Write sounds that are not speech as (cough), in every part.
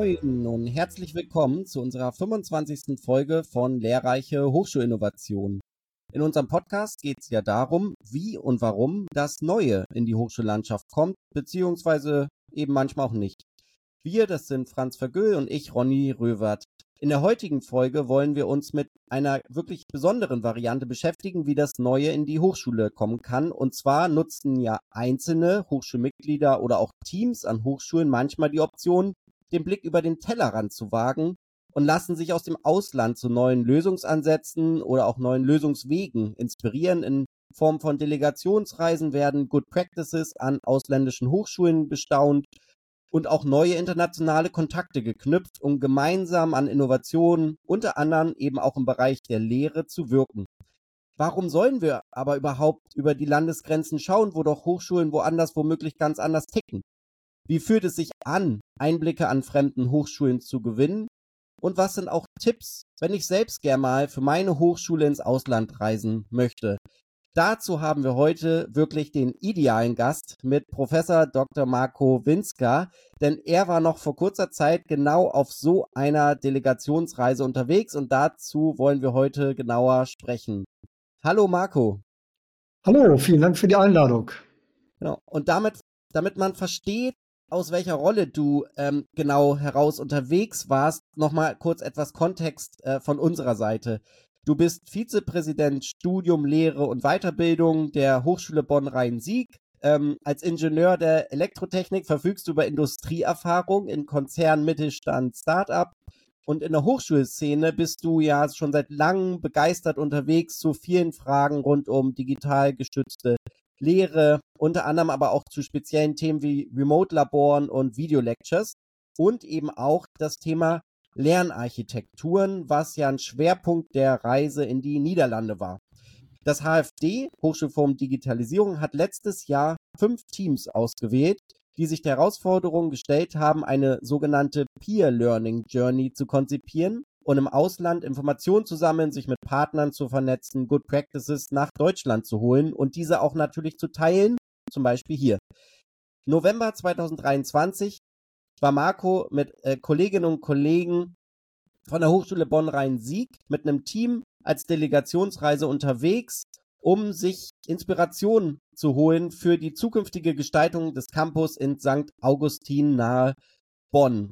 Moin und herzlich willkommen zu unserer 25. Folge von Lehrreiche Hochschulinnovation. In unserem Podcast geht es ja darum, wie und warum das Neue in die Hochschullandschaft kommt, beziehungsweise eben manchmal auch nicht. Wir, das sind Franz Vergöhl und ich, Ronny Röwert. In der heutigen Folge wollen wir uns mit einer wirklich besonderen Variante beschäftigen, wie das Neue in die Hochschule kommen kann. Und zwar nutzen ja einzelne Hochschulmitglieder oder auch Teams an Hochschulen manchmal die Option, den Blick über den Tellerrand zu wagen und lassen sich aus dem Ausland zu neuen Lösungsansätzen oder auch neuen Lösungswegen inspirieren. In Form von Delegationsreisen werden Good Practices an ausländischen Hochschulen bestaunt und auch neue internationale Kontakte geknüpft, um gemeinsam an Innovationen, unter anderem eben auch im Bereich der Lehre, zu wirken. Warum sollen wir aber überhaupt über die Landesgrenzen schauen, wo doch Hochschulen woanders womöglich ganz anders ticken? Wie fühlt es sich an, Einblicke an fremden Hochschulen zu gewinnen? Und was sind auch Tipps, wenn ich selbst gern mal für meine Hochschule ins Ausland reisen möchte? Dazu haben wir heute wirklich den idealen Gast mit Professor Dr. Marco Winska, denn er war noch vor kurzer Zeit genau auf so einer Delegationsreise unterwegs und dazu wollen wir heute genauer sprechen. Hallo Marco. Hallo, vielen Dank für die Einladung. Genau. Und damit, damit man versteht, aus welcher Rolle du ähm, genau heraus unterwegs warst, nochmal kurz etwas Kontext äh, von unserer Seite. Du bist Vizepräsident Studium, Lehre und Weiterbildung der Hochschule Bonn-Rhein-Sieg. Ähm, als Ingenieur der Elektrotechnik verfügst du über Industrieerfahrung in Konzern, Mittelstand, Startup. Und in der Hochschulszene bist du ja schon seit langem begeistert unterwegs zu vielen Fragen rund um digital gestützte Lehre, unter anderem aber auch zu speziellen Themen wie Remote-Laboren und Video-Lectures und eben auch das Thema Lernarchitekturen, was ja ein Schwerpunkt der Reise in die Niederlande war. Das HFD, Hochschulforum Digitalisierung, hat letztes Jahr fünf Teams ausgewählt, die sich der Herausforderung gestellt haben, eine sogenannte Peer Learning Journey zu konzipieren und im Ausland Informationen zu sammeln, sich mit Partnern zu vernetzen, Good Practices nach Deutschland zu holen und diese auch natürlich zu teilen, zum Beispiel hier. November 2023 war Marco mit äh, Kolleginnen und Kollegen von der Hochschule Bonn-Rhein-Sieg mit einem Team als Delegationsreise unterwegs, um sich Inspiration zu holen für die zukünftige Gestaltung des Campus in St. Augustin nahe Bonn.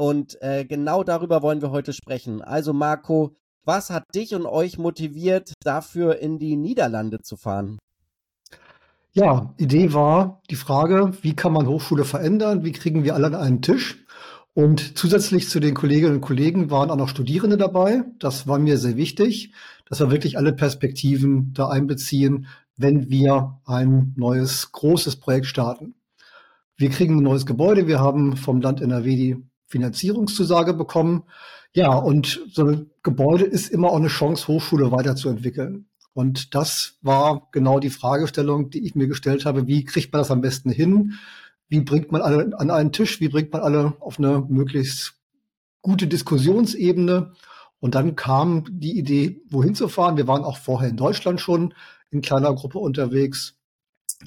Und äh, genau darüber wollen wir heute sprechen. Also Marco, was hat dich und euch motiviert, dafür in die Niederlande zu fahren? Ja, Idee war die Frage, wie kann man Hochschule verändern? Wie kriegen wir alle an einen Tisch? Und zusätzlich zu den Kolleginnen und Kollegen waren auch noch Studierende dabei. Das war mir sehr wichtig, dass wir wirklich alle Perspektiven da einbeziehen, wenn wir ein neues, großes Projekt starten. Wir kriegen ein neues Gebäude. Wir haben vom Land NRW die Finanzierungszusage bekommen. Ja, und so ein Gebäude ist immer auch eine Chance, Hochschule weiterzuentwickeln. Und das war genau die Fragestellung, die ich mir gestellt habe. Wie kriegt man das am besten hin? Wie bringt man alle an einen Tisch? Wie bringt man alle auf eine möglichst gute Diskussionsebene? Und dann kam die Idee, wohin zu fahren. Wir waren auch vorher in Deutschland schon in kleiner Gruppe unterwegs,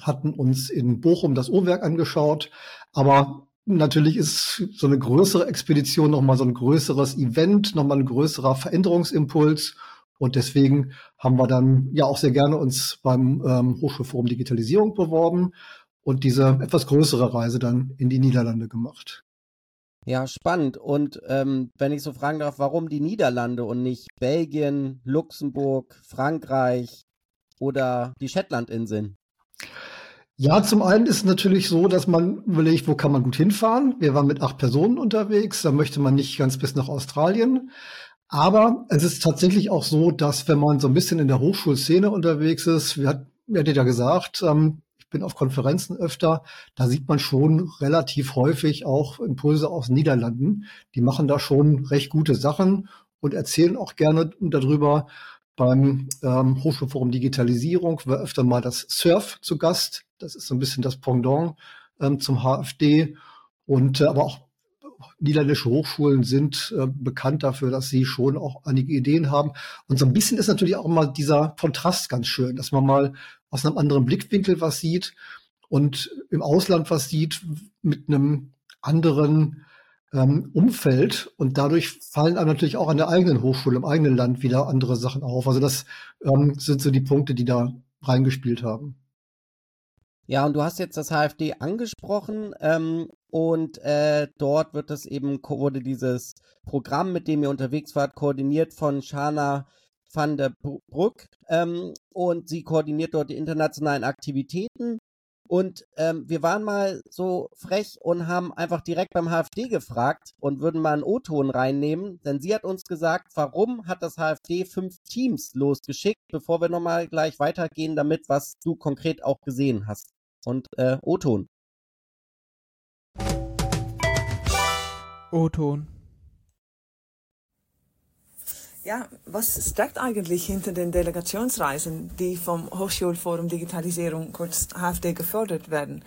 hatten uns in Bochum das Uhrwerk angeschaut. Aber natürlich ist so eine größere Expedition nochmal so ein größeres Event, nochmal ein größerer Veränderungsimpuls. Und deswegen haben wir dann ja auch sehr gerne uns beim ähm, Hochschulforum Digitalisierung beworben und diese etwas größere Reise dann in die Niederlande gemacht. Ja, spannend. Und ähm, wenn ich so fragen darf, warum die Niederlande und nicht Belgien, Luxemburg, Frankreich oder die Shetlandinseln? Ja, zum einen ist es natürlich so, dass man überlegt, wo kann man gut hinfahren. Wir waren mit acht Personen unterwegs, da möchte man nicht ganz bis nach Australien. Aber es ist tatsächlich auch so, dass wenn man so ein bisschen in der Hochschulszene unterwegs ist, wir hat, hat ja gesagt, ähm, ich bin auf Konferenzen öfter, da sieht man schon relativ häufig auch Impulse aus den Niederlanden. Die machen da schon recht gute Sachen und erzählen auch gerne darüber. Beim ähm, Hochschulforum Digitalisierung war öfter mal das Surf zu Gast. Das ist so ein bisschen das Pendant ähm, zum HFD. Und äh, aber auch niederländische Hochschulen sind äh, bekannt dafür, dass sie schon auch einige Ideen haben. Und so ein bisschen ist natürlich auch mal dieser Kontrast ganz schön, dass man mal aus einem anderen Blickwinkel was sieht und im Ausland was sieht mit einem anderen ähm, Umfeld und dadurch fallen einem natürlich auch an der eigenen Hochschule, im eigenen Land wieder andere Sachen auf. Also das ähm, sind so die Punkte, die da reingespielt haben. Ja, und du hast jetzt das HFD angesprochen ähm, und äh, dort wird das eben, wurde dieses Programm, mit dem ihr unterwegs wart, koordiniert von Shana van der Bruck ähm, und sie koordiniert dort die internationalen Aktivitäten und ähm, wir waren mal so frech und haben einfach direkt beim HFD gefragt und würden mal einen O-Ton reinnehmen, denn sie hat uns gesagt, warum hat das HFD fünf Teams losgeschickt, bevor wir nochmal gleich weitergehen damit, was du konkret auch gesehen hast. Und äh, O-Ton. O-Ton. Ja, was steckt eigentlich hinter den Delegationsreisen, die vom Hochschulforum Digitalisierung, kurz HFD, gefördert werden?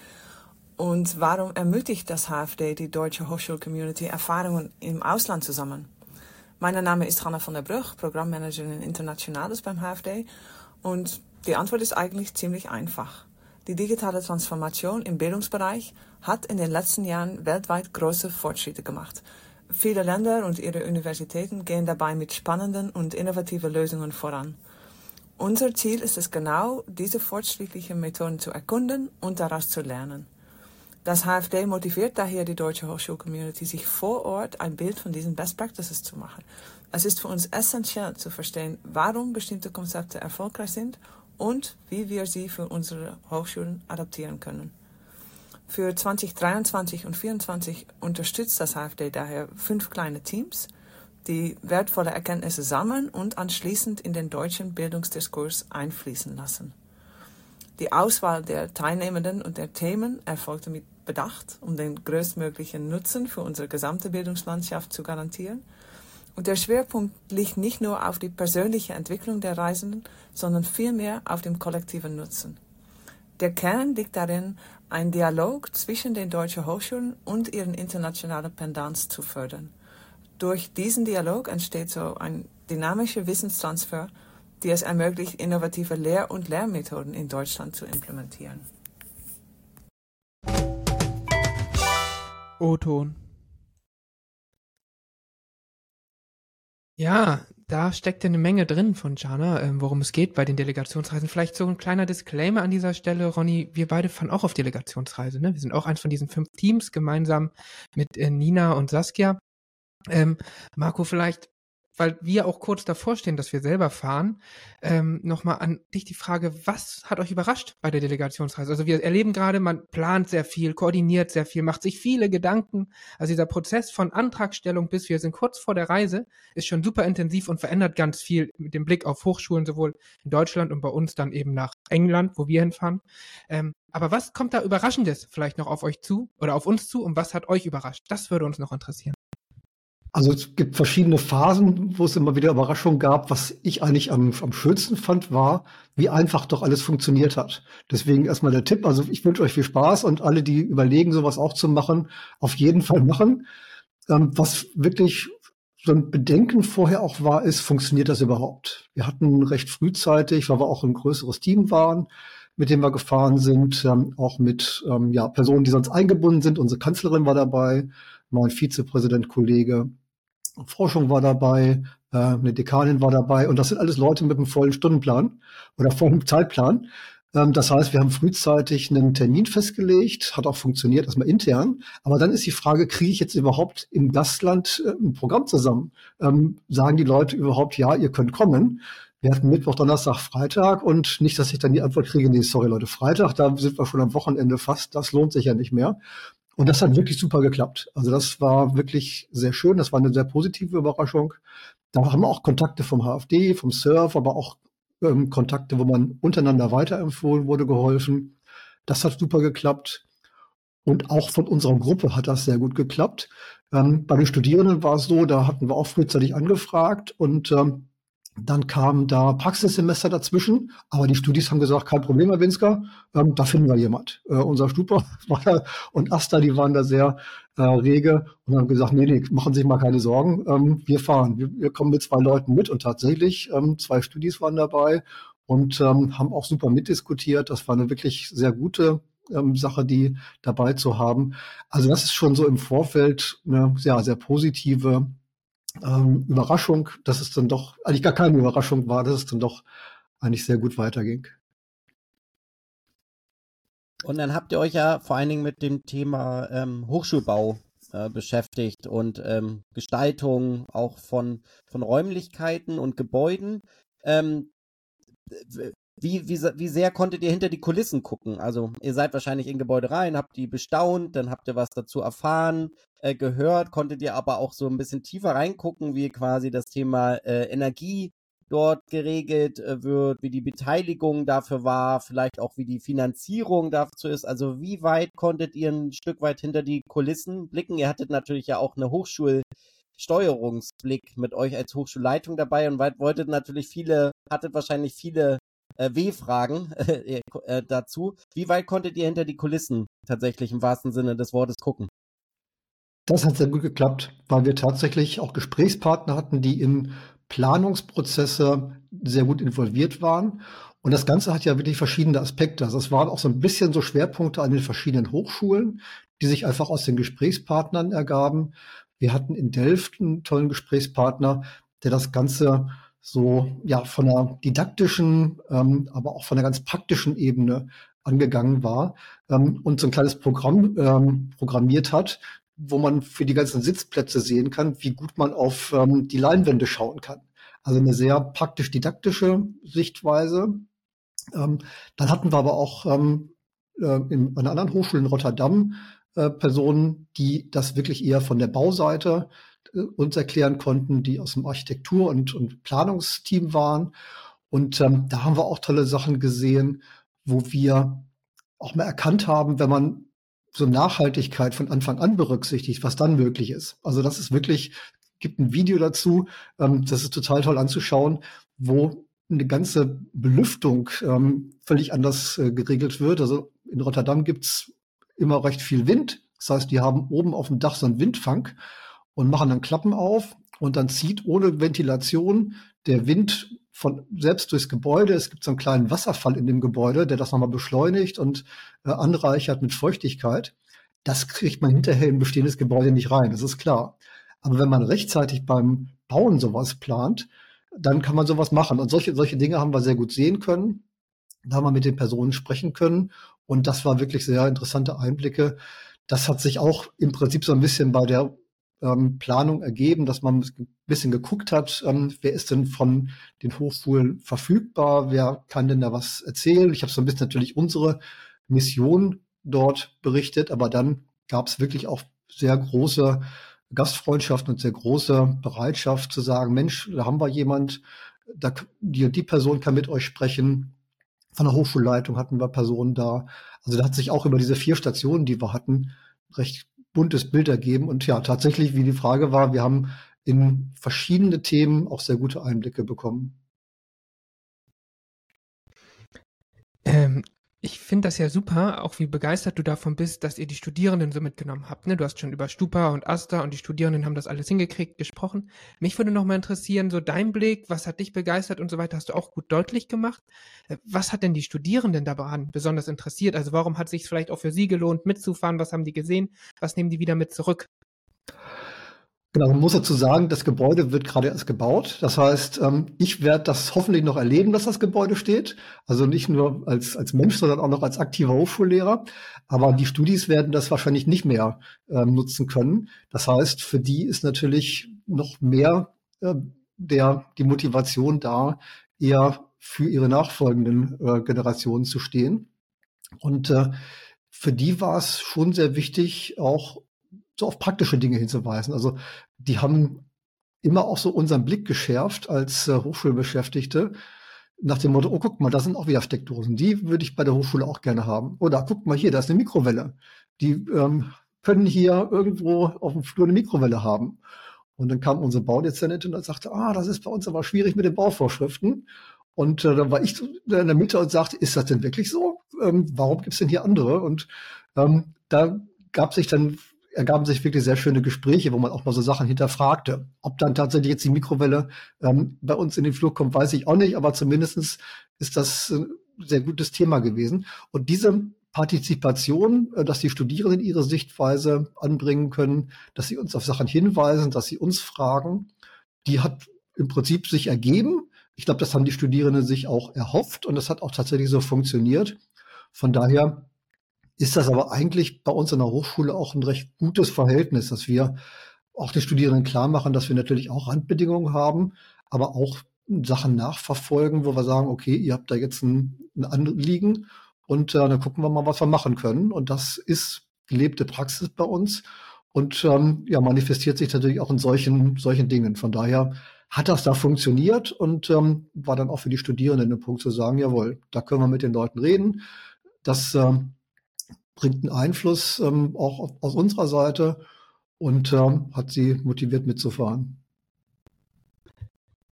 Und warum ermutigt das HFD die deutsche Hochschulcommunity Erfahrungen im Ausland zu sammeln? Mein Name ist Hanna von der Brug, Programmmanagerin Internationales beim HFD. Und die Antwort ist eigentlich ziemlich einfach. Die digitale Transformation im Bildungsbereich hat in den letzten Jahren weltweit große Fortschritte gemacht. Viele Länder und ihre Universitäten gehen dabei mit spannenden und innovativen Lösungen voran. Unser Ziel ist es genau, diese fortschrittlichen Methoden zu erkunden und daraus zu lernen. Das HFD motiviert daher die deutsche Hochschulcommunity, sich vor Ort ein Bild von diesen Best Practices zu machen. Es ist für uns essentiell zu verstehen, warum bestimmte Konzepte erfolgreich sind und wie wir sie für unsere Hochschulen adaptieren können. Für 2023 und 2024 unterstützt das HFD daher fünf kleine Teams, die wertvolle Erkenntnisse sammeln und anschließend in den deutschen Bildungsdiskurs einfließen lassen. Die Auswahl der Teilnehmenden und der Themen erfolgte mit Bedacht, um den größtmöglichen Nutzen für unsere gesamte Bildungslandschaft zu garantieren. Und der Schwerpunkt liegt nicht nur auf die persönliche Entwicklung der Reisenden, sondern vielmehr auf dem kollektiven Nutzen. Der Kern liegt darin, einen Dialog zwischen den deutschen Hochschulen und ihren internationalen Pendants zu fördern. Durch diesen Dialog entsteht so ein dynamischer Wissenstransfer, die es ermöglicht, innovative Lehr- und Lernmethoden in Deutschland zu implementieren. O-Ton. Ja, da steckt ja eine Menge drin von Jana, ähm, worum es geht bei den Delegationsreisen. Vielleicht so ein kleiner Disclaimer an dieser Stelle, Ronny. Wir beide fahren auch auf Delegationsreise. Ne? Wir sind auch eins von diesen fünf Teams gemeinsam mit äh, Nina und Saskia. Ähm, Marco, vielleicht weil wir auch kurz davor stehen, dass wir selber fahren, ähm, nochmal an dich die Frage, was hat euch überrascht bei der Delegationsreise? Also wir erleben gerade, man plant sehr viel, koordiniert sehr viel, macht sich viele Gedanken. Also dieser Prozess von Antragstellung bis wir sind kurz vor der Reise ist schon super intensiv und verändert ganz viel mit dem Blick auf Hochschulen, sowohl in Deutschland und bei uns dann eben nach England, wo wir hinfahren. Ähm, aber was kommt da Überraschendes vielleicht noch auf euch zu oder auf uns zu und was hat euch überrascht? Das würde uns noch interessieren. Also es gibt verschiedene Phasen, wo es immer wieder Überraschungen gab. Was ich eigentlich am, am schönsten fand, war, wie einfach doch alles funktioniert hat. Deswegen erstmal der Tipp. Also ich wünsche euch viel Spaß und alle, die überlegen, sowas auch zu machen, auf jeden Fall machen. Ähm, was wirklich so ein Bedenken vorher auch war, ist, funktioniert das überhaupt? Wir hatten recht frühzeitig, weil wir auch ein größeres Team waren, mit dem wir gefahren sind, ähm, auch mit ähm, ja, Personen, die sonst eingebunden sind. Unsere Kanzlerin war dabei, mein Vizepräsident, Kollege Forschung war dabei, äh, eine Dekanin war dabei und das sind alles Leute mit einem vollen Stundenplan oder vollen Zeitplan. Ähm, das heißt, wir haben frühzeitig einen Termin festgelegt, hat auch funktioniert, erstmal intern. Aber dann ist die Frage, kriege ich jetzt überhaupt im Gastland äh, ein Programm zusammen? Ähm, sagen die Leute überhaupt, ja, ihr könnt kommen? Wir hatten Mittwoch, Donnerstag, Freitag und nicht, dass ich dann die Antwort kriege, nee, sorry Leute, Freitag, da sind wir schon am Wochenende fast, das lohnt sich ja nicht mehr. Und das hat wirklich super geklappt. Also das war wirklich sehr schön. Das war eine sehr positive Überraschung. Da haben wir auch Kontakte vom HFD, vom Surf, aber auch ähm, Kontakte, wo man untereinander weiterempfohlen wurde, geholfen. Das hat super geklappt. Und auch von unserer Gruppe hat das sehr gut geklappt. Ähm, bei den Studierenden war es so, da hatten wir auch frühzeitig angefragt und ähm, dann kam da Praxissemester dazwischen, aber die Studis haben gesagt, kein Problem, Herr Winsker, ähm, da finden wir jemand. Äh, unser Stupa und Asta, die waren da sehr äh, rege und haben gesagt, nee, nee, machen Sie sich mal keine Sorgen, ähm, wir fahren. Wir, wir, kommen mit zwei Leuten mit und tatsächlich, ähm, zwei Studis waren dabei und ähm, haben auch super mitdiskutiert. Das war eine wirklich sehr gute ähm, Sache, die dabei zu haben. Also das ist schon so im Vorfeld eine sehr, sehr positive ähm, Überraschung, dass es dann doch eigentlich gar keine Überraschung war, dass es dann doch eigentlich sehr gut weiterging. Und dann habt ihr euch ja vor allen Dingen mit dem Thema ähm, Hochschulbau äh, beschäftigt und ähm, Gestaltung auch von, von Räumlichkeiten und Gebäuden. Ähm, wie, wie, wie sehr konntet ihr hinter die Kulissen gucken? Also ihr seid wahrscheinlich in Gebäude rein, habt die bestaunt, dann habt ihr was dazu erfahren, äh, gehört, konntet ihr aber auch so ein bisschen tiefer reingucken, wie quasi das Thema äh, Energie dort geregelt äh, wird, wie die Beteiligung dafür war, vielleicht auch wie die Finanzierung dazu ist. Also wie weit konntet ihr ein Stück weit hinter die Kulissen blicken? Ihr hattet natürlich ja auch eine Hochschulsteuerungsblick mit euch als Hochschulleitung dabei und wolltet natürlich viele, hattet wahrscheinlich viele äh, W-Fragen (laughs) äh, äh, dazu. Wie weit konntet ihr hinter die Kulissen tatsächlich im wahrsten Sinne des Wortes gucken? Das hat sehr gut geklappt, weil wir tatsächlich auch Gesprächspartner hatten, die in Planungsprozesse sehr gut involviert waren. Und das Ganze hat ja wirklich verschiedene Aspekte. Also es waren auch so ein bisschen so Schwerpunkte an den verschiedenen Hochschulen, die sich einfach aus den Gesprächspartnern ergaben. Wir hatten in Delft einen tollen Gesprächspartner, der das Ganze so ja von der didaktischen, ähm, aber auch von der ganz praktischen Ebene angegangen war ähm, und so ein kleines Programm ähm, programmiert hat, wo man für die ganzen Sitzplätze sehen kann, wie gut man auf ähm, die Leinwände schauen kann. Also eine sehr praktisch-didaktische Sichtweise. Ähm, dann hatten wir aber auch ähm, äh, in einer anderen Hochschule in Rotterdam äh, Personen, die das wirklich eher von der Bauseite uns erklären konnten, die aus dem Architektur- und, und Planungsteam waren. Und ähm, da haben wir auch tolle Sachen gesehen, wo wir auch mal erkannt haben, wenn man so Nachhaltigkeit von Anfang an berücksichtigt, was dann möglich ist. Also das ist wirklich, gibt ein Video dazu, ähm, das ist total toll anzuschauen, wo eine ganze Belüftung ähm, völlig anders äh, geregelt wird. Also in Rotterdam gibt's immer recht viel Wind. Das heißt, die haben oben auf dem Dach so einen Windfang und machen dann Klappen auf und dann zieht ohne Ventilation der Wind von selbst durchs Gebäude. Es gibt so einen kleinen Wasserfall in dem Gebäude, der das nochmal beschleunigt und äh, anreichert mit Feuchtigkeit. Das kriegt man hinterher in bestehendes Gebäude nicht rein, das ist klar. Aber wenn man rechtzeitig beim Bauen sowas plant, dann kann man sowas machen. Und solche, solche Dinge haben wir sehr gut sehen können. Da haben wir mit den Personen sprechen können. Und das war wirklich sehr interessante Einblicke. Das hat sich auch im Prinzip so ein bisschen bei der ähm, Planung ergeben, dass man ein bisschen geguckt hat, ähm, wer ist denn von den Hochschulen verfügbar, wer kann denn da was erzählen. Ich habe so ein bisschen natürlich unsere Mission dort berichtet, aber dann gab es wirklich auch sehr große Gastfreundschaft und sehr große Bereitschaft zu sagen, Mensch, da haben wir jemand, da, die, die Person kann mit euch sprechen. Von der Hochschulleitung hatten wir Personen da. Also da hat sich auch über diese vier Stationen, die wir hatten, recht buntes Bild ergeben. Und ja, tatsächlich, wie die Frage war, wir haben in verschiedene Themen auch sehr gute Einblicke bekommen. Ähm, ich finde das ja super, auch wie begeistert du davon bist, dass ihr die Studierenden so mitgenommen habt. Ne? Du hast schon über Stupa und Asta und die Studierenden haben das alles hingekriegt, gesprochen. Mich würde noch mal interessieren, so dein Blick, was hat dich begeistert und so weiter, hast du auch gut deutlich gemacht. Äh, was hat denn die Studierenden daran besonders interessiert? Also warum hat es sich vielleicht auch für sie gelohnt, mitzufahren? Was haben die gesehen? Was nehmen die wieder mit zurück? Genau, man muss dazu sagen, das Gebäude wird gerade erst gebaut. Das heißt, ähm, ich werde das hoffentlich noch erleben, dass das Gebäude steht. Also nicht nur als, als Mensch, sondern auch noch als aktiver Hochschullehrer. Aber die Studis werden das wahrscheinlich nicht mehr äh, nutzen können. Das heißt, für die ist natürlich noch mehr äh, der, die Motivation da, eher für ihre nachfolgenden äh, Generationen zu stehen. Und äh, für die war es schon sehr wichtig, auch so auf praktische Dinge hinzuweisen. Also die haben immer auch so unseren Blick geschärft als äh, Hochschulbeschäftigte nach dem Motto, oh, guck mal, da sind auch wieder Steckdosen. Die würde ich bei der Hochschule auch gerne haben. Oder guck mal hier, da ist eine Mikrowelle. Die ähm, können hier irgendwo auf dem Flur eine Mikrowelle haben. Und dann kam unsere Baudezernentin und sagte, ah, das ist bei uns aber schwierig mit den Bauvorschriften. Und äh, dann war ich in der Mitte und sagte, ist das denn wirklich so? Ähm, warum gibt's denn hier andere? Und ähm, da gab sich dann ergaben sich wirklich sehr schöne Gespräche, wo man auch mal so Sachen hinterfragte. Ob dann tatsächlich jetzt die Mikrowelle ähm, bei uns in den Flug kommt, weiß ich auch nicht, aber zumindestens ist das ein sehr gutes Thema gewesen. Und diese Partizipation, äh, dass die Studierenden ihre Sichtweise anbringen können, dass sie uns auf Sachen hinweisen, dass sie uns fragen, die hat im Prinzip sich ergeben. Ich glaube, das haben die Studierenden sich auch erhofft und das hat auch tatsächlich so funktioniert. Von daher ist das aber eigentlich bei uns in der Hochschule auch ein recht gutes Verhältnis, dass wir auch den Studierenden klar machen, dass wir natürlich auch Randbedingungen haben, aber auch Sachen nachverfolgen, wo wir sagen, okay, ihr habt da jetzt ein, ein Anliegen und äh, dann gucken wir mal, was wir machen können. Und das ist gelebte Praxis bei uns und ähm, ja, manifestiert sich natürlich auch in solchen, solchen Dingen. Von daher hat das da funktioniert und ähm, war dann auch für die Studierenden ein Punkt zu sagen, jawohl, da können wir mit den Leuten reden. Das ähm, bringt einen Einfluss ähm, auch aus unserer Seite und ähm, hat sie motiviert mitzufahren.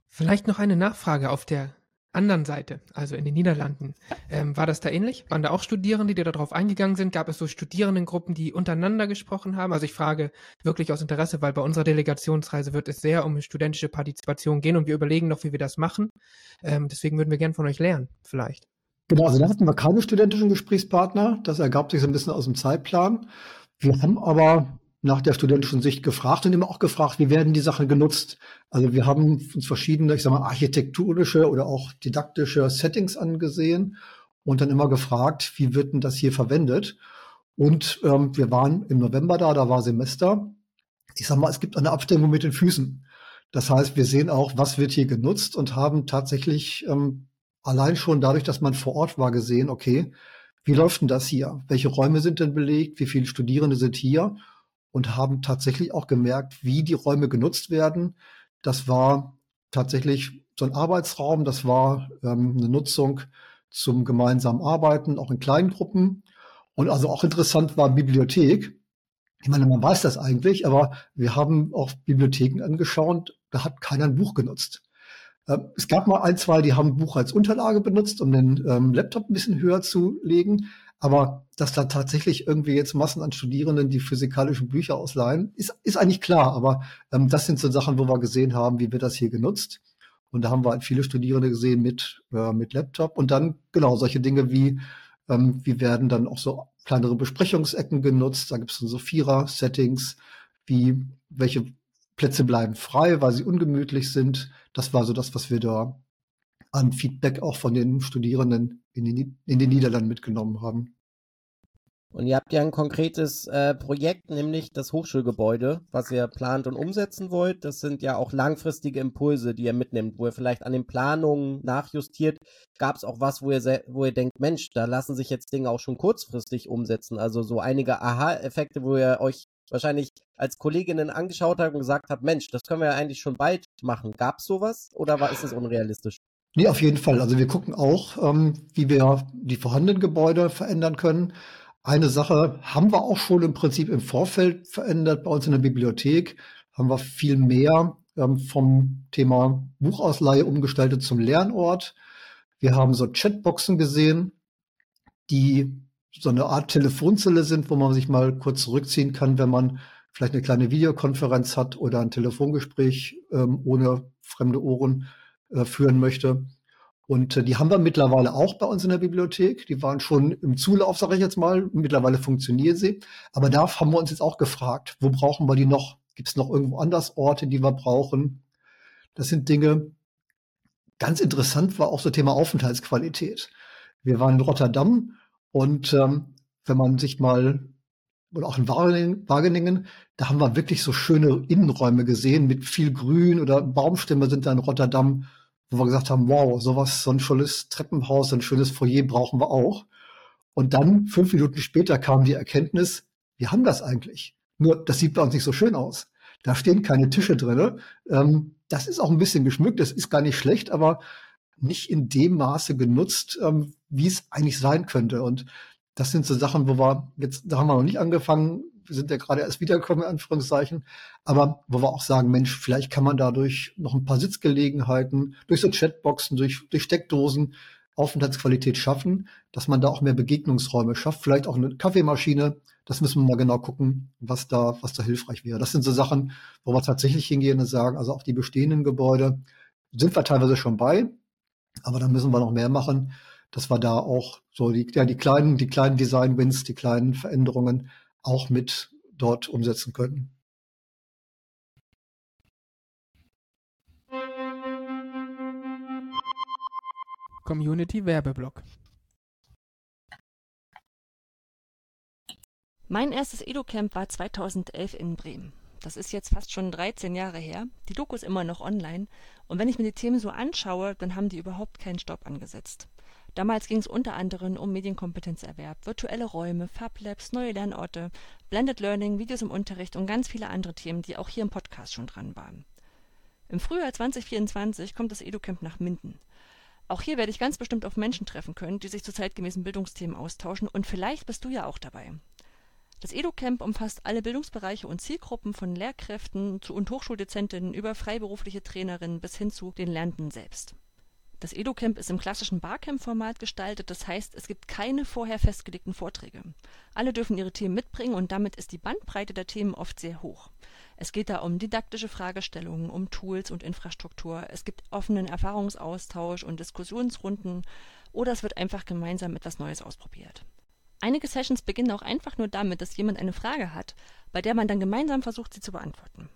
Vielleicht noch eine Nachfrage auf der anderen Seite, also in den Niederlanden. Ähm, war das da ähnlich? Waren da auch Studierende, die darauf eingegangen sind? Gab es so Studierendengruppen, die untereinander gesprochen haben? Also ich frage wirklich aus Interesse, weil bei unserer Delegationsreise wird es sehr um studentische Partizipation gehen und wir überlegen noch, wie wir das machen. Ähm, deswegen würden wir gern von euch lernen, vielleicht. Genau, also da hatten wir keine studentischen Gesprächspartner. Das ergab sich so ein bisschen aus dem Zeitplan. Wir haben aber nach der studentischen Sicht gefragt und immer auch gefragt, wie werden die Sachen genutzt. Also wir haben uns verschiedene, ich sag mal, architektonische oder auch didaktische Settings angesehen und dann immer gefragt, wie wird denn das hier verwendet? Und ähm, wir waren im November da, da war Semester. Ich sag mal, es gibt eine Abstimmung mit den Füßen. Das heißt, wir sehen auch, was wird hier genutzt und haben tatsächlich ähm, allein schon dadurch, dass man vor Ort war, gesehen, okay, wie läuft denn das hier? Welche Räume sind denn belegt? Wie viele Studierende sind hier? und haben tatsächlich auch gemerkt, wie die Räume genutzt werden. Das war tatsächlich so ein Arbeitsraum, das war ähm, eine Nutzung zum gemeinsamen Arbeiten, auch in kleinen Gruppen. Und also auch interessant war Bibliothek. Ich meine, man weiß das eigentlich, aber wir haben auch Bibliotheken angeschaut, da hat keiner ein Buch genutzt. Ähm, es gab mal ein, zwei, die haben ein Buch als Unterlage benutzt, um den ähm, Laptop ein bisschen höher zu legen. Aber dass da tatsächlich irgendwie jetzt Massen an Studierenden die physikalischen Bücher ausleihen, ist, ist eigentlich klar. Aber ähm, das sind so Sachen, wo wir gesehen haben, wie wird das hier genutzt. Und da haben wir halt viele Studierende gesehen mit, äh, mit Laptop. Und dann genau solche Dinge wie, ähm, wie werden dann auch so kleinere Besprechungsecken genutzt. Da gibt es so Vierer-Settings, wie welche Plätze bleiben frei, weil sie ungemütlich sind. Das war so das, was wir da an Feedback auch von den Studierenden in den, in den Niederlanden mitgenommen haben. Und ihr habt ja ein konkretes äh, Projekt, nämlich das Hochschulgebäude, was ihr plant und umsetzen wollt. Das sind ja auch langfristige Impulse, die ihr mitnimmt, wo ihr vielleicht an den Planungen nachjustiert. Gab es auch was, wo ihr, wo ihr denkt, Mensch, da lassen sich jetzt Dinge auch schon kurzfristig umsetzen. Also so einige Aha-Effekte, wo ihr euch wahrscheinlich als Kolleginnen angeschaut habt und gesagt habt, Mensch, das können wir ja eigentlich schon bald machen. Gab es sowas oder war, ist es unrealistisch? Nee, auf jeden Fall. Also wir gucken auch, ähm, wie wir die vorhandenen Gebäude verändern können. Eine Sache haben wir auch schon im Prinzip im Vorfeld verändert. Bei uns in der Bibliothek haben wir viel mehr ähm, vom Thema Buchausleihe umgestaltet zum Lernort. Wir haben so Chatboxen gesehen, die so eine Art Telefonzelle sind, wo man sich mal kurz zurückziehen kann, wenn man vielleicht eine kleine Videokonferenz hat oder ein Telefongespräch ähm, ohne fremde Ohren äh, führen möchte. Und äh, die haben wir mittlerweile auch bei uns in der Bibliothek. Die waren schon im Zulauf, sage ich jetzt mal. Mittlerweile funktionieren sie. Aber da haben wir uns jetzt auch gefragt, wo brauchen wir die noch? Gibt es noch irgendwo anders Orte, die wir brauchen? Das sind Dinge. Ganz interessant war auch so Thema Aufenthaltsqualität. Wir waren in Rotterdam und ähm, wenn man sich mal oder auch in Wageningen, da haben wir wirklich so schöne Innenräume gesehen mit viel Grün oder Baumstämme sind da in Rotterdam wo wir gesagt haben, wow, sowas, so ein schönes Treppenhaus, so ein schönes Foyer brauchen wir auch. Und dann, fünf Minuten später, kam die Erkenntnis, wir haben das eigentlich. Nur, das sieht bei uns nicht so schön aus. Da stehen keine Tische drin. Ähm, das ist auch ein bisschen geschmückt, das ist gar nicht schlecht, aber nicht in dem Maße genutzt, ähm, wie es eigentlich sein könnte. Und das sind so Sachen, wo wir jetzt, da haben wir noch nicht angefangen, wir sind ja gerade erst wiedergekommen, in Anführungszeichen, aber wo wir auch sagen, Mensch, vielleicht kann man dadurch noch ein paar Sitzgelegenheiten, durch so Chatboxen, durch, durch Steckdosen Aufenthaltsqualität schaffen, dass man da auch mehr Begegnungsräume schafft, vielleicht auch eine Kaffeemaschine. Das müssen wir mal genau gucken, was da, was da hilfreich wäre. Das sind so Sachen, wo wir tatsächlich hingehen und sagen, also auch die bestehenden Gebäude sind wir teilweise schon bei, aber da müssen wir noch mehr machen dass wir da auch so die, ja, die kleinen, die kleinen Design-Wins, die kleinen Veränderungen auch mit dort umsetzen können. Community Werbeblock. Mein erstes EduCamp war 2011 in Bremen. Das ist jetzt fast schon 13 Jahre her. Die Doku ist immer noch online. Und wenn ich mir die Themen so anschaue, dann haben die überhaupt keinen Stopp angesetzt. Damals ging es unter anderem um Medienkompetenzerwerb, virtuelle Räume, Fablabs, neue Lernorte, Blended Learning, Videos im Unterricht und ganz viele andere Themen, die auch hier im Podcast schon dran waren. Im Frühjahr 2024 kommt das EduCamp nach Minden. Auch hier werde ich ganz bestimmt auf Menschen treffen können, die sich zu zeitgemäßen Bildungsthemen austauschen und vielleicht bist du ja auch dabei. Das EduCamp umfasst alle Bildungsbereiche und Zielgruppen von Lehrkräften und Hochschuldezentinnen über freiberufliche Trainerinnen bis hin zu den Lernenden selbst. Das EduCamp ist im klassischen Barcamp-Format gestaltet, das heißt, es gibt keine vorher festgelegten Vorträge. Alle dürfen ihre Themen mitbringen und damit ist die Bandbreite der Themen oft sehr hoch. Es geht da um didaktische Fragestellungen, um Tools und Infrastruktur, es gibt offenen Erfahrungsaustausch und Diskussionsrunden oder es wird einfach gemeinsam etwas Neues ausprobiert. Einige Sessions beginnen auch einfach nur damit, dass jemand eine Frage hat, bei der man dann gemeinsam versucht, sie zu beantworten.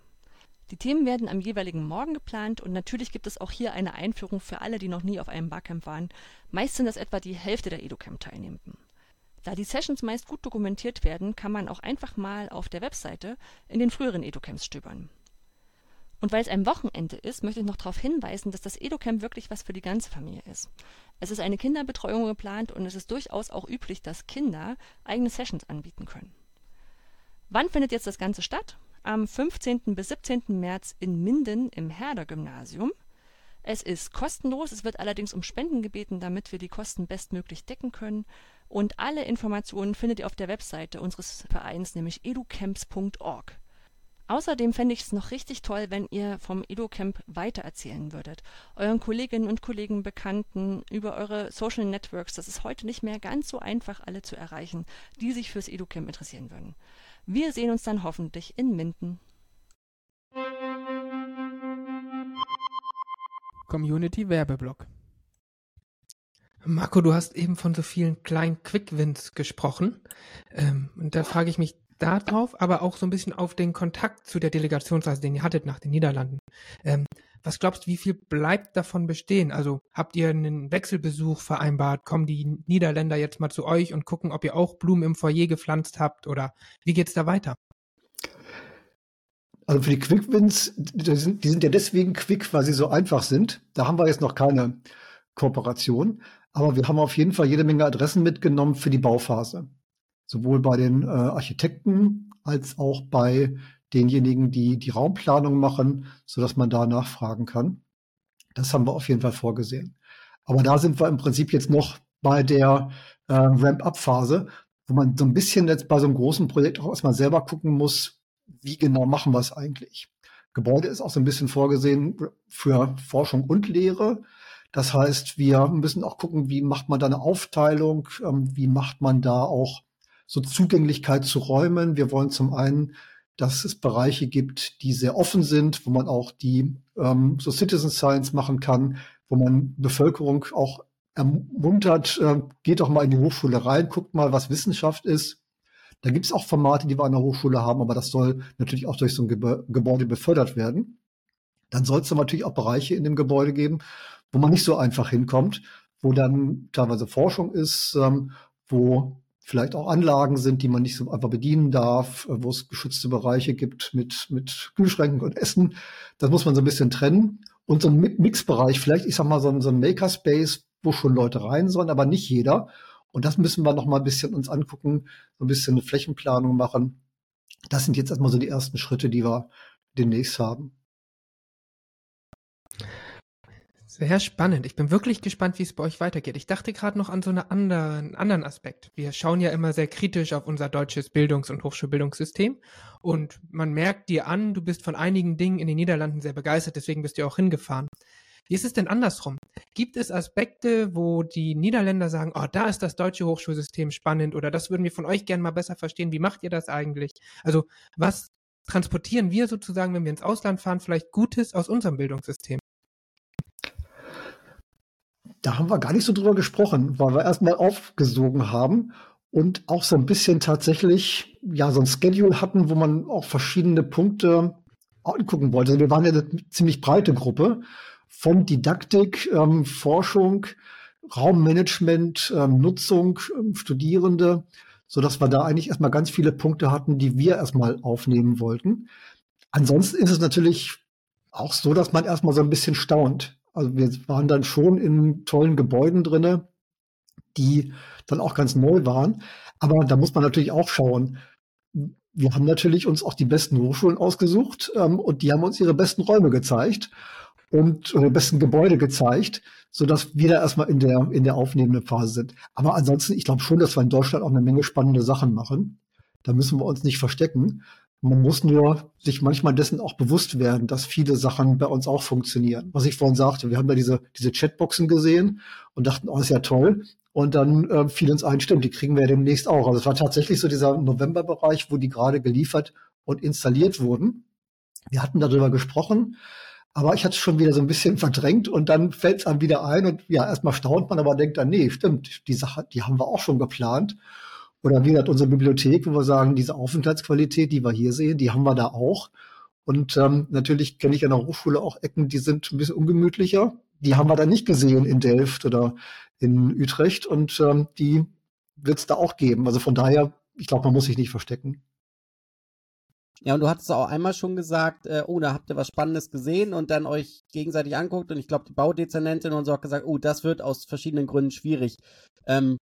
Die Themen werden am jeweiligen Morgen geplant und natürlich gibt es auch hier eine Einführung für alle, die noch nie auf einem Barcamp waren. Meist sind das etwa die Hälfte der EduCamp-Teilnehmenden. Da die Sessions meist gut dokumentiert werden, kann man auch einfach mal auf der Webseite in den früheren EduCamps stöbern. Und weil es ein Wochenende ist, möchte ich noch darauf hinweisen, dass das EduCamp wirklich was für die ganze Familie ist. Es ist eine Kinderbetreuung geplant und es ist durchaus auch üblich, dass Kinder eigene Sessions anbieten können. Wann findet jetzt das Ganze statt? Am 15. bis 17. März in Minden im Herder-Gymnasium. Es ist kostenlos, es wird allerdings um Spenden gebeten, damit wir die Kosten bestmöglich decken können. Und alle Informationen findet ihr auf der Webseite unseres Vereins, nämlich educamps.org. Außerdem fände ich es noch richtig toll, wenn ihr vom EduCamp weitererzählen würdet. Euren Kolleginnen und Kollegen, Bekannten, über eure Social Networks. Das ist heute nicht mehr ganz so einfach, alle zu erreichen, die sich fürs EduCamp interessieren würden. Wir sehen uns dann hoffentlich in Minden. Community Werbeblock. Marco, du hast eben von so vielen kleinen Quick-Wins gesprochen. Ähm, und da frage ich mich darauf, aber auch so ein bisschen auf den Kontakt zu der Delegationsreise, den ihr hattet nach den Niederlanden. Ähm, was glaubst du, wie viel bleibt davon bestehen? Also habt ihr einen Wechselbesuch vereinbart? Kommen die Niederländer jetzt mal zu euch und gucken, ob ihr auch Blumen im Foyer gepflanzt habt? Oder wie geht's da weiter? Also für die Quick-Wins, die sind, die sind ja deswegen quick, weil sie so einfach sind. Da haben wir jetzt noch keine Kooperation. Aber wir haben auf jeden Fall jede Menge Adressen mitgenommen für die Bauphase sowohl bei den äh, Architekten als auch bei denjenigen, die die Raumplanung machen, so dass man da nachfragen kann. Das haben wir auf jeden Fall vorgesehen. Aber da sind wir im Prinzip jetzt noch bei der äh, Ramp-up-Phase, wo man so ein bisschen jetzt bei so einem großen Projekt auch erstmal selber gucken muss, wie genau machen wir es eigentlich. Gebäude ist auch so ein bisschen vorgesehen für Forschung und Lehre. Das heißt, wir müssen auch gucken, wie macht man da eine Aufteilung, ähm, wie macht man da auch so Zugänglichkeit zu Räumen. Wir wollen zum einen, dass es Bereiche gibt, die sehr offen sind, wo man auch die ähm, so Citizen Science machen kann, wo man Bevölkerung auch ermuntert, äh, geht doch mal in die Hochschule rein, guckt mal, was Wissenschaft ist. Da gibt es auch Formate, die wir an der Hochschule haben, aber das soll natürlich auch durch so ein Gebä Gebäude befördert werden. Dann soll es natürlich auch Bereiche in dem Gebäude geben, wo man nicht so einfach hinkommt, wo dann teilweise Forschung ist, ähm, wo vielleicht auch Anlagen sind, die man nicht so einfach bedienen darf, äh, wo es geschützte Bereiche gibt mit, mit Kühlschränken und Essen. Das muss man so ein bisschen trennen. Und so ein Mixbereich, vielleicht, ich sag mal, so ein, so ein Makerspace, wo schon Leute rein sollen, aber nicht jeder. Und das müssen wir noch mal ein bisschen uns angucken, so ein bisschen eine Flächenplanung machen. Das sind jetzt erstmal so die ersten Schritte, die wir demnächst haben. Sehr spannend. Ich bin wirklich gespannt, wie es bei euch weitergeht. Ich dachte gerade noch an so einen anderen, anderen Aspekt. Wir schauen ja immer sehr kritisch auf unser deutsches Bildungs- und Hochschulbildungssystem. Und man merkt dir an, du bist von einigen Dingen in den Niederlanden sehr begeistert, deswegen bist du auch hingefahren. Wie ist es denn andersrum? Gibt es Aspekte, wo die Niederländer sagen, oh, da ist das deutsche Hochschulsystem spannend oder das würden wir von euch gerne mal besser verstehen. Wie macht ihr das eigentlich? Also was transportieren wir sozusagen, wenn wir ins Ausland fahren, vielleicht Gutes aus unserem Bildungssystem? Da haben wir gar nicht so drüber gesprochen, weil wir erstmal aufgesogen haben und auch so ein bisschen tatsächlich, ja, so ein Schedule hatten, wo man auch verschiedene Punkte angucken wollte. Also wir waren ja eine ziemlich breite Gruppe von Didaktik, ähm, Forschung, Raummanagement, ähm, Nutzung, ähm, Studierende, so dass wir da eigentlich erstmal ganz viele Punkte hatten, die wir erstmal aufnehmen wollten. Ansonsten ist es natürlich auch so, dass man erstmal so ein bisschen staunt. Also wir waren dann schon in tollen Gebäuden drinne, die dann auch ganz neu waren. Aber da muss man natürlich auch schauen. Wir haben natürlich uns auch die besten Hochschulen ausgesucht ähm, und die haben uns ihre besten Räume gezeigt und äh, besten Gebäude gezeigt, so dass wir da erstmal in der in der aufnehmenden Phase sind. Aber ansonsten, ich glaube schon, dass wir in Deutschland auch eine Menge spannende Sachen machen. Da müssen wir uns nicht verstecken. Man muss nur sich manchmal dessen auch bewusst werden, dass viele Sachen bei uns auch funktionieren. Was ich vorhin sagte, wir haben da diese, diese Chatboxen gesehen und dachten, oh, ist ja toll. Und dann äh, fiel uns ein, stimmt, die kriegen wir ja demnächst auch. Also es war tatsächlich so dieser Novemberbereich, wo die gerade geliefert und installiert wurden. Wir hatten darüber gesprochen, aber ich hatte es schon wieder so ein bisschen (laughs) verdrängt und dann fällt es einem wieder ein und ja, erstmal staunt man, aber denkt dann, nee, stimmt, die Sache, die haben wir auch schon geplant. Oder wie gesagt, unsere Bibliothek, wo wir sagen, diese Aufenthaltsqualität, die wir hier sehen, die haben wir da auch. Und ähm, natürlich kenne ich an der Hochschule auch Ecken, die sind ein bisschen ungemütlicher. Die haben wir da nicht gesehen in Delft oder in Utrecht und ähm, die wird es da auch geben. Also von daher, ich glaube, man muss sich nicht verstecken. Ja, und du hattest auch einmal schon gesagt, äh, oh, da habt ihr was Spannendes gesehen und dann euch gegenseitig anguckt und ich glaube, die Baudezernentin und so hat gesagt, oh, das wird aus verschiedenen Gründen schwierig. Ähm,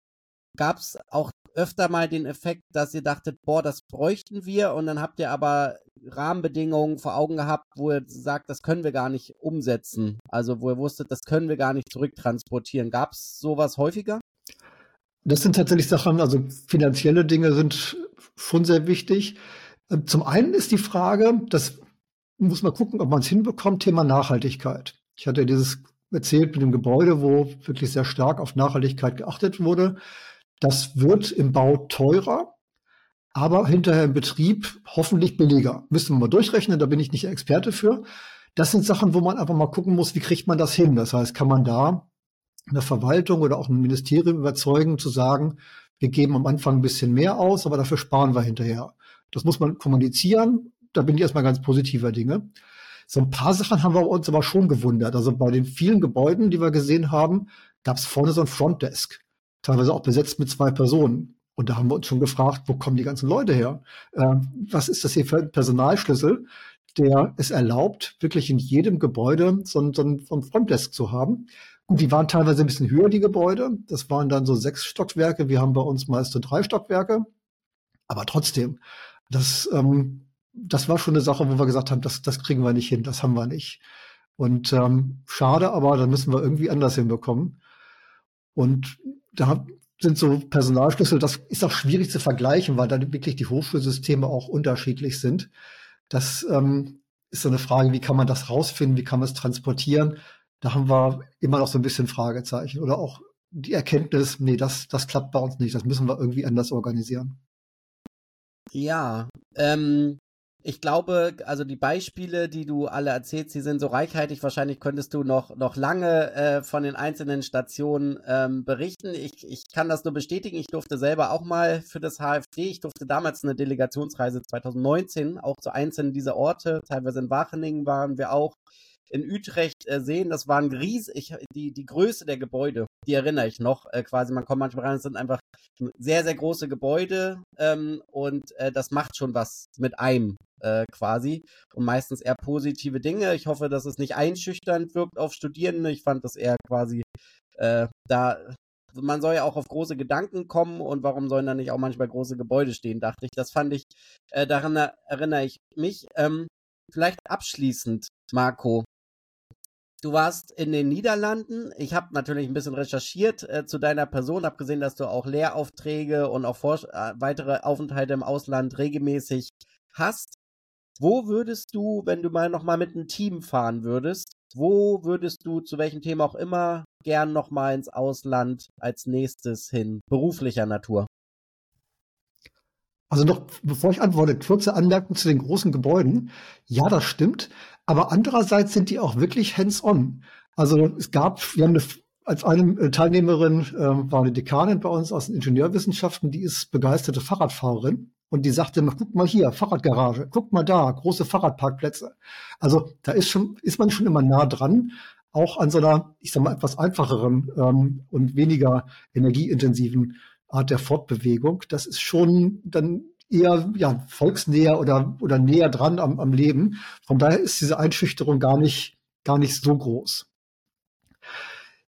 Gab es auch öfter mal den Effekt, dass ihr dachtet, boah, das bräuchten wir und dann habt ihr aber Rahmenbedingungen vor Augen gehabt, wo ihr sagt, das können wir gar nicht umsetzen. Also wo ihr wusstet, das können wir gar nicht zurücktransportieren. Gab es sowas häufiger? Das sind tatsächlich Sachen, also finanzielle Dinge sind schon sehr wichtig. Ähm, zum einen ist die Frage, das muss man gucken, ob man es hinbekommt, Thema Nachhaltigkeit. Ich hatte dieses erzählt mit dem Gebäude, wo wirklich sehr stark auf Nachhaltigkeit geachtet wurde. Das wird im Bau teurer, aber hinterher im Betrieb hoffentlich billiger. Müssen wir mal durchrechnen, da bin ich nicht Experte für. Das sind Sachen, wo man einfach mal gucken muss, wie kriegt man das hin? Das heißt, kann man da eine Verwaltung oder auch ein Ministerium überzeugen, zu sagen, wir geben am Anfang ein bisschen mehr aus, aber dafür sparen wir hinterher. Das muss man kommunizieren. Da bin ich erstmal ganz positiver Dinge. So ein paar Sachen haben wir uns aber schon gewundert. Also bei den vielen Gebäuden, die wir gesehen haben, gab es vorne so ein Frontdesk teilweise auch besetzt mit zwei Personen. Und da haben wir uns schon gefragt, wo kommen die ganzen Leute her? Ähm, was ist das hier für ein Personalschlüssel, der es erlaubt, wirklich in jedem Gebäude so ein, so ein, Frontdesk zu haben? Und die waren teilweise ein bisschen höher, die Gebäude. Das waren dann so sechs Stockwerke. Wir haben bei uns meist so drei Stockwerke. Aber trotzdem, das, ähm, das war schon eine Sache, wo wir gesagt haben, das, das kriegen wir nicht hin, das haben wir nicht. Und ähm, schade, aber dann müssen wir irgendwie anders hinbekommen. Und da sind so Personalschlüssel, das ist auch schwierig zu vergleichen, weil dann wirklich die Hochschulsysteme auch unterschiedlich sind. Das ähm, ist so eine Frage, wie kann man das rausfinden, wie kann man es transportieren? Da haben wir immer noch so ein bisschen Fragezeichen. Oder auch die Erkenntnis, nee, das, das klappt bei uns nicht, das müssen wir irgendwie anders organisieren. Ja, ähm, ich glaube, also die Beispiele, die du alle erzählst, die sind so reichhaltig. Wahrscheinlich könntest du noch, noch lange äh, von den einzelnen Stationen ähm, berichten. Ich, ich kann das nur bestätigen. Ich durfte selber auch mal für das HFD, ich durfte damals eine Delegationsreise 2019 auch zu einzelnen dieser Orte, teilweise in Wacheningen waren wir auch in Utrecht äh, sehen. Das waren riesig, die, die Größe der Gebäude, die erinnere ich noch. Äh, quasi, man kommt manchmal rein, es sind einfach sehr, sehr große Gebäude ähm, und äh, das macht schon was mit einem äh, quasi und meistens eher positive Dinge. Ich hoffe, dass es nicht einschüchternd wirkt auf Studierende. Ich fand das eher quasi äh, da. Man soll ja auch auf große Gedanken kommen und warum sollen da nicht auch manchmal große Gebäude stehen, dachte ich. Das fand ich, äh, daran erinnere ich mich. Ähm, vielleicht abschließend, Marco, Du warst in den Niederlanden. Ich habe natürlich ein bisschen recherchiert äh, zu deiner Person, habe gesehen, dass du auch Lehraufträge und auch äh, weitere Aufenthalte im Ausland regelmäßig hast. Wo würdest du, wenn du mal nochmal mit einem Team fahren würdest, wo würdest du zu welchem Thema auch immer gern nochmal ins Ausland als nächstes hin, beruflicher Natur? Also noch, bevor ich antworte, kurze Anmerkung zu den großen Gebäuden. Ja, das stimmt. Aber andererseits sind die auch wirklich hands-on. Also es gab, wir haben eine als eine Teilnehmerin äh, war eine Dekanin bei uns aus den Ingenieurwissenschaften, die ist begeisterte Fahrradfahrerin und die sagte, guck mal hier, Fahrradgarage, guck mal da, große Fahrradparkplätze. Also da ist schon, ist man schon immer nah dran, auch an so einer, ich sag mal, etwas einfacheren ähm, und weniger energieintensiven Art der Fortbewegung. Das ist schon dann eher ja, volksnäher oder, oder näher dran am, am Leben. Von daher ist diese Einschüchterung gar nicht, gar nicht so groß.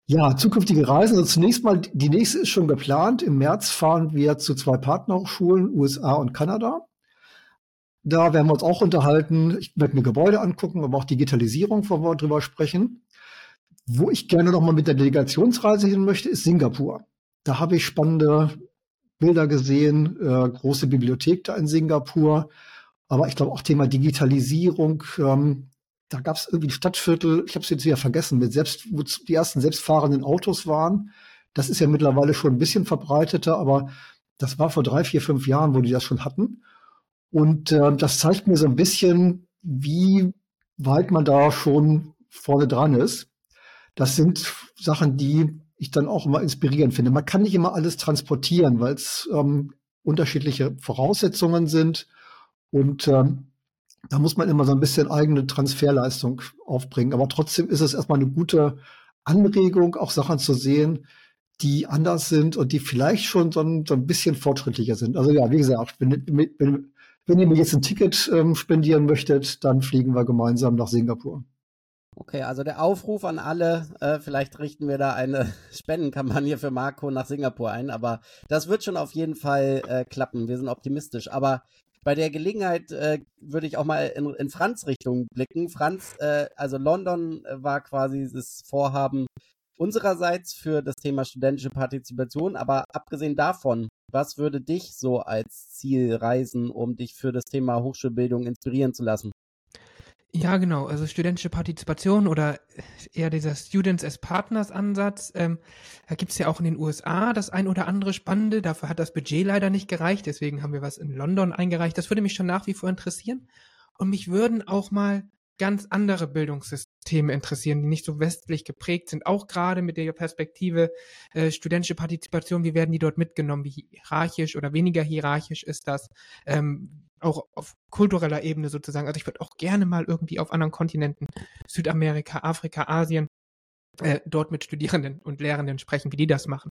Ja, zukünftige Reisen. Also zunächst mal, die nächste ist schon geplant. Im März fahren wir zu zwei Partnerhochschulen, USA und Kanada. Da werden wir uns auch unterhalten. Ich werde mir Gebäude angucken, aber auch Digitalisierung, wo wir drüber sprechen. Wo ich gerne noch mal mit der Delegationsreise hin möchte, ist Singapur. Da habe ich spannende Bilder gesehen, äh, große Bibliothek da in Singapur. Aber ich glaube auch Thema Digitalisierung, ähm, da gab es irgendwie ein Stadtviertel, ich habe es jetzt wieder vergessen, mit selbst, wo die ersten selbstfahrenden Autos waren. Das ist ja mittlerweile schon ein bisschen verbreiteter, aber das war vor drei, vier, fünf Jahren, wo die das schon hatten. Und äh, das zeigt mir so ein bisschen, wie weit man da schon vorne dran ist. Das sind Sachen, die ich dann auch immer inspirierend finde. Man kann nicht immer alles transportieren, weil es ähm, unterschiedliche Voraussetzungen sind. Und ähm, da muss man immer so ein bisschen eigene Transferleistung aufbringen. Aber trotzdem ist es erstmal eine gute Anregung, auch Sachen zu sehen, die anders sind und die vielleicht schon so ein, so ein bisschen fortschrittlicher sind. Also ja, wie gesagt, wenn, wenn, wenn ihr mir jetzt ein Ticket ähm, spendieren möchtet, dann fliegen wir gemeinsam nach Singapur. Okay, also der Aufruf an alle, äh, vielleicht richten wir da eine (laughs) Spendenkampagne für Marco nach Singapur ein, aber das wird schon auf jeden Fall äh, klappen. Wir sind optimistisch. Aber bei der Gelegenheit äh, würde ich auch mal in, in Franz Richtung blicken. Franz, äh, also London äh, war quasi das Vorhaben unsererseits für das Thema studentische Partizipation, aber abgesehen davon, was würde dich so als Ziel reisen, um dich für das Thema Hochschulbildung inspirieren zu lassen? Ja, genau. Also studentische Partizipation oder eher dieser Students as Partners Ansatz. Ähm, da gibt's ja auch in den USA das ein oder andere Spannende. Dafür hat das Budget leider nicht gereicht. Deswegen haben wir was in London eingereicht. Das würde mich schon nach wie vor interessieren. Und mich würden auch mal ganz andere Bildungssysteme interessieren, die nicht so westlich geprägt sind. Auch gerade mit der Perspektive äh, studentische Partizipation. Wie werden die dort mitgenommen? Wie hierarchisch oder weniger hierarchisch ist das? Ähm, auch auf kultureller Ebene sozusagen. Also ich würde auch gerne mal irgendwie auf anderen Kontinenten, Südamerika, Afrika, Asien, äh, dort mit Studierenden und Lehrenden sprechen, wie die das machen.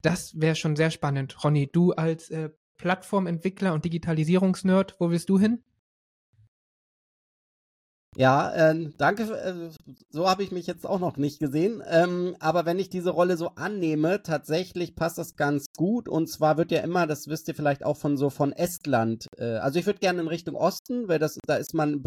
Das wäre schon sehr spannend. Ronny, du als äh, Plattformentwickler und Digitalisierungsnerd, wo willst du hin? Ja, äh, danke. Äh, so habe ich mich jetzt auch noch nicht gesehen. Ähm, aber wenn ich diese Rolle so annehme, tatsächlich passt das ganz gut. Und zwar wird ja immer, das wisst ihr vielleicht auch von so von Estland. Äh, also ich würde gerne in Richtung Osten, weil das da ist man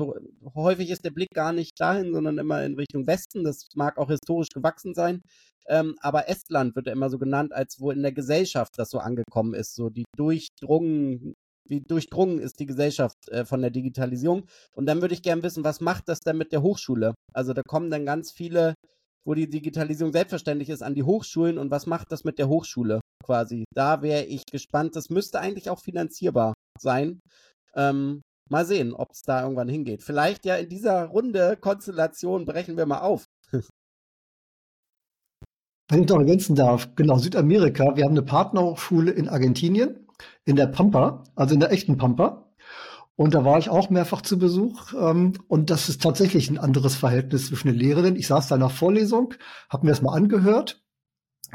häufig ist der Blick gar nicht dahin, sondern immer in Richtung Westen. Das mag auch historisch gewachsen sein. Ähm, aber Estland wird ja immer so genannt, als wo in der Gesellschaft das so angekommen ist, so die durchdrungen wie durchdrungen ist die Gesellschaft äh, von der Digitalisierung. Und dann würde ich gerne wissen, was macht das denn mit der Hochschule? Also da kommen dann ganz viele, wo die Digitalisierung selbstverständlich ist, an die Hochschulen und was macht das mit der Hochschule quasi? Da wäre ich gespannt. Das müsste eigentlich auch finanzierbar sein. Ähm, mal sehen, ob es da irgendwann hingeht. Vielleicht ja in dieser Runde Konstellation brechen wir mal auf. Wenn ich noch ergänzen darf, genau, Südamerika, wir haben eine Partnerhochschule in Argentinien in der Pampa, also in der echten Pampa. Und da war ich auch mehrfach zu Besuch. Ähm, und das ist tatsächlich ein anderes Verhältnis zwischen den Lehrenden. Ich saß da nach Vorlesung, habe mir das mal angehört,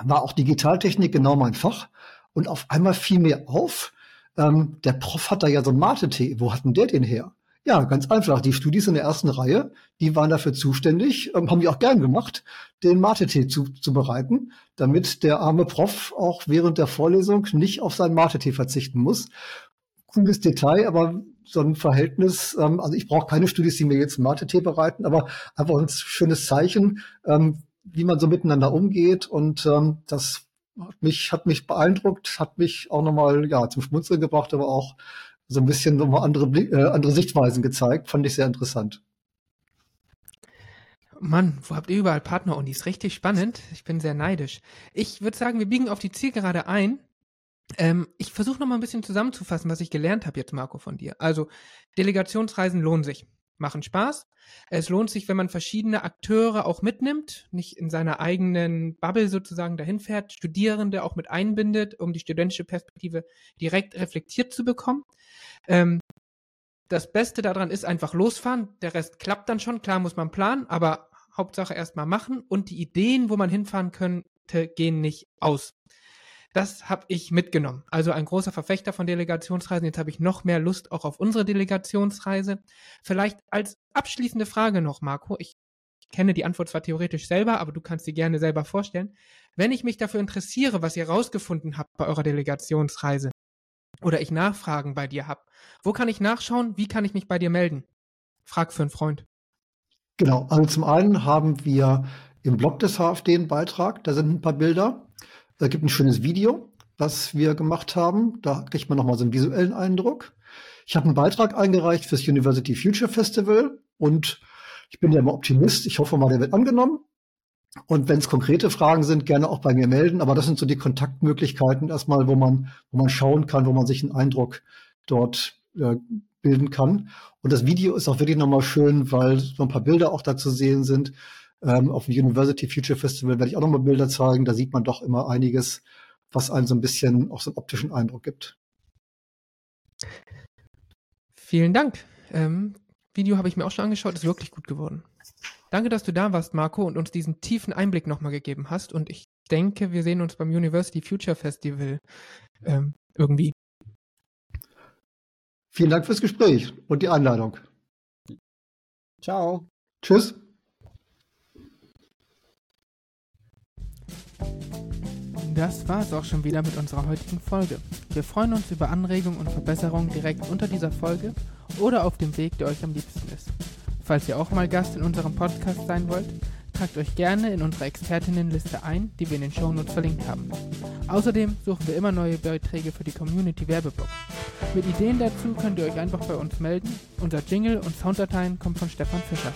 war auch Digitaltechnik genau mein Fach. Und auf einmal fiel mir auf, ähm, der Prof hat da ja so ein Mate-Tee. Wo hat denn der den her? Ja, ganz einfach. Die Studis in der ersten Reihe, die waren dafür zuständig, ähm, haben die auch gern gemacht, den Mate-Tee zu, zu bereiten, damit der arme Prof auch während der Vorlesung nicht auf seinen Mate-Tee verzichten muss. Cooles Detail, aber so ein Verhältnis, ähm, also ich brauche keine Studis, die mir jetzt Mate-Tee bereiten, aber einfach ein schönes Zeichen, ähm, wie man so miteinander umgeht und das hat mich, hat mich beeindruckt, hat mich auch nochmal ja, zum Schmunzeln gebracht, aber auch so ein bisschen nochmal andere, äh, andere Sichtweisen gezeigt. Fand ich sehr interessant. Mann, wo habt ihr überall Partnerunis? Richtig spannend. Ich bin sehr neidisch. Ich würde sagen, wir biegen auf die Zielgerade ein. Ähm, ich versuche noch mal ein bisschen zusammenzufassen, was ich gelernt habe jetzt, Marco, von dir. Also, Delegationsreisen lohnen sich. machen Spaß. Es lohnt sich, wenn man verschiedene Akteure auch mitnimmt, nicht in seiner eigenen Bubble sozusagen dahin fährt, Studierende auch mit einbindet, um die studentische Perspektive direkt reflektiert zu bekommen. Ähm, das Beste daran ist einfach losfahren. Der Rest klappt dann schon. Klar muss man planen, aber Hauptsache erstmal machen und die Ideen, wo man hinfahren könnte, gehen nicht aus. Das habe ich mitgenommen. Also ein großer Verfechter von Delegationsreisen. Jetzt habe ich noch mehr Lust auch auf unsere Delegationsreise. Vielleicht als abschließende Frage noch, Marco. Ich kenne die Antwort zwar theoretisch selber, aber du kannst sie gerne selber vorstellen. Wenn ich mich dafür interessiere, was ihr rausgefunden habt bei eurer Delegationsreise oder ich Nachfragen bei dir habe, wo kann ich nachschauen? Wie kann ich mich bei dir melden? Frag für einen Freund. Genau, also zum einen haben wir im Blog des HFD einen Beitrag, da sind ein paar Bilder. Da gibt ein schönes Video, was wir gemacht haben. Da kriegt man nochmal so einen visuellen Eindruck. Ich habe einen Beitrag eingereicht fürs University Future Festival und ich bin ja immer Optimist. Ich hoffe mal, der wird angenommen. Und wenn es konkrete Fragen sind, gerne auch bei mir melden. Aber das sind so die Kontaktmöglichkeiten erstmal, wo man, wo man schauen kann, wo man sich einen Eindruck dort äh, bilden kann. Und das Video ist auch wirklich nochmal schön, weil so ein paar Bilder auch da zu sehen sind. Ähm, auf dem University Future Festival werde ich auch nochmal Bilder zeigen. Da sieht man doch immer einiges, was einen so ein bisschen auch so einen optischen Eindruck gibt. Vielen Dank. Ähm, Video habe ich mir auch schon angeschaut, ist wirklich gut geworden. Danke, dass du da warst, Marco, und uns diesen tiefen Einblick nochmal gegeben hast. Und ich denke, wir sehen uns beim University Future Festival ähm, irgendwie. Vielen Dank fürs Gespräch und die Einladung. Ciao. Tschüss. Das war es auch schon wieder mit unserer heutigen Folge. Wir freuen uns über Anregungen und Verbesserungen direkt unter dieser Folge oder auf dem Weg, der euch am liebsten ist. Falls ihr auch mal Gast in unserem Podcast sein wollt, tragt euch gerne in unsere Expertinnenliste ein, die wir in den Shownotes verlinkt haben. Außerdem suchen wir immer neue Beiträge für die Community Werbeblock. Mit Ideen dazu könnt ihr euch einfach bei uns melden. Unser Jingle und Sounddateien kommen von Stefan Fischer.